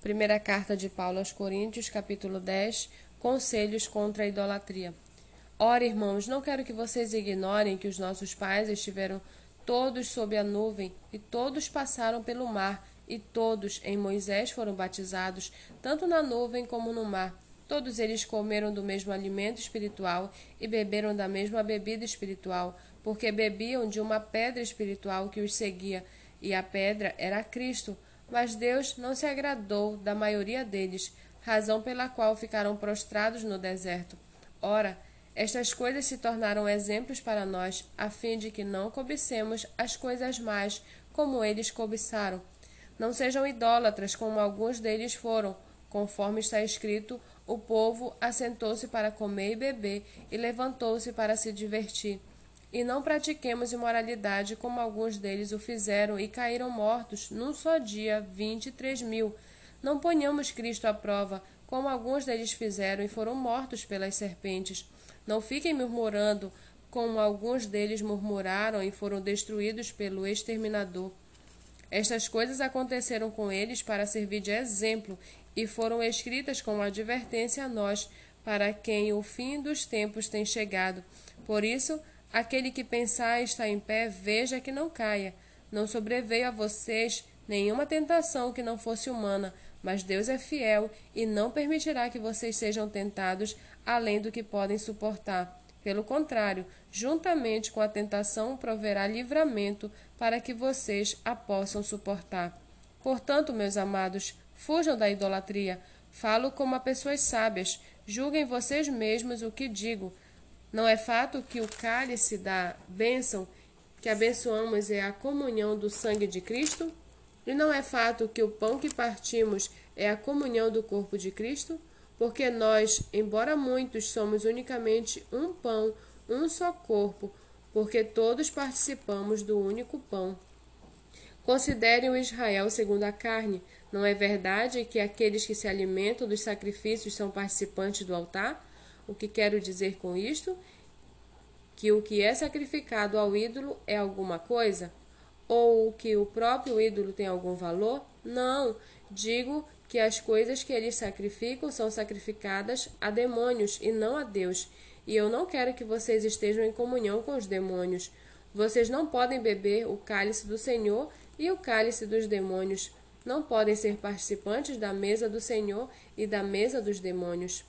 Primeira carta de Paulo aos Coríntios, capítulo 10, Conselhos contra a idolatria. Ora, irmãos, não quero que vocês ignorem que os nossos pais estiveram todos sob a nuvem e todos passaram pelo mar e todos em Moisés foram batizados, tanto na nuvem como no mar. Todos eles comeram do mesmo alimento espiritual e beberam da mesma bebida espiritual, porque bebiam de uma pedra espiritual que os seguia, e a pedra era Cristo. Mas Deus não se agradou da maioria deles, razão pela qual ficaram prostrados no deserto. Ora, estas coisas se tornaram exemplos para nós, a fim de que não cobicemos as coisas mais como eles cobiçaram. Não sejam idólatras como alguns deles foram. Conforme está escrito, o povo assentou-se para comer e beber e levantou-se para se divertir. E não pratiquemos imoralidade como alguns deles o fizeram e caíram mortos num só dia vinte e três mil. Não ponhamos Cristo à prova, como alguns deles fizeram e foram mortos pelas serpentes. Não fiquem murmurando, como alguns deles murmuraram e foram destruídos pelo exterminador. Estas coisas aconteceram com eles para servir de exemplo e foram escritas como advertência a nós, para quem o fim dos tempos tem chegado. Por isso, Aquele que pensar está em pé, veja que não caia. Não sobreveio a vocês nenhuma tentação que não fosse humana, mas Deus é fiel e não permitirá que vocês sejam tentados além do que podem suportar. Pelo contrário, juntamente com a tentação proverá livramento para que vocês a possam suportar. Portanto, meus amados, fujam da idolatria. Falo como a pessoas sábias. Julguem vocês mesmos o que digo. Não é fato que o cálice da bênção que abençoamos é a comunhão do sangue de Cristo? E não é fato que o pão que partimos é a comunhão do corpo de Cristo? Porque nós, embora muitos, somos unicamente um pão, um só corpo, porque todos participamos do único pão. Considerem o Israel segundo a carne. Não é verdade que aqueles que se alimentam dos sacrifícios são participantes do altar? O que quero dizer com isto? Que o que é sacrificado ao ídolo é alguma coisa? Ou que o próprio ídolo tem algum valor? Não, digo que as coisas que eles sacrificam são sacrificadas a demônios e não a Deus. E eu não quero que vocês estejam em comunhão com os demônios. Vocês não podem beber o cálice do Senhor e o cálice dos demônios. Não podem ser participantes da mesa do Senhor e da mesa dos demônios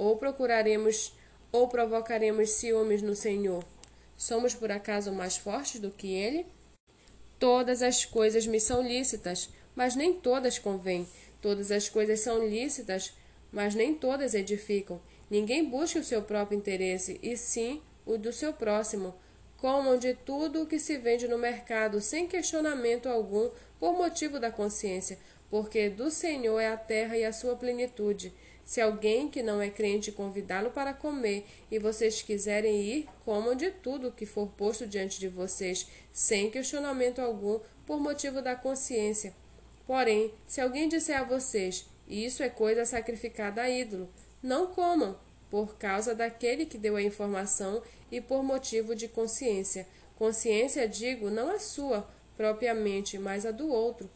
ou procuraremos ou provocaremos ciúmes no Senhor? Somos por acaso mais fortes do que ele? Todas as coisas me são lícitas, mas nem todas convêm. Todas as coisas são lícitas, mas nem todas edificam. Ninguém busca o seu próprio interesse, e sim o do seu próximo. Comam de tudo o que se vende no mercado, sem questionamento algum, por motivo da consciência, porque do Senhor é a terra e a sua plenitude. Se alguém que não é crente convidá-lo para comer e vocês quiserem ir, comam de tudo que for posto diante de vocês, sem questionamento algum, por motivo da consciência. Porém, se alguém disser a vocês, isso é coisa sacrificada a ídolo, não comam, por causa daquele que deu a informação e por motivo de consciência. Consciência, digo, não a sua propriamente, mas a do outro.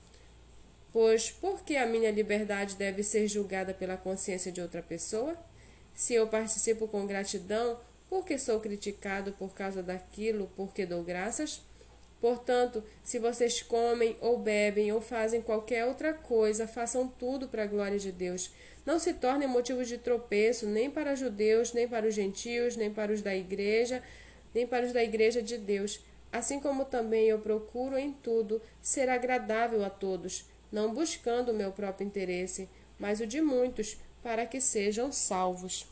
Pois por que a minha liberdade deve ser julgada pela consciência de outra pessoa? Se eu participo com gratidão, por que sou criticado por causa daquilo, porque dou graças? Portanto, se vocês comem ou bebem ou fazem qualquer outra coisa, façam tudo para a glória de Deus. Não se tornem motivo de tropeço nem para judeus, nem para os gentios, nem para os da igreja, nem para os da igreja de Deus. Assim como também eu procuro em tudo ser agradável a todos não buscando o meu próprio interesse, mas o de muitos, para que sejam salvos.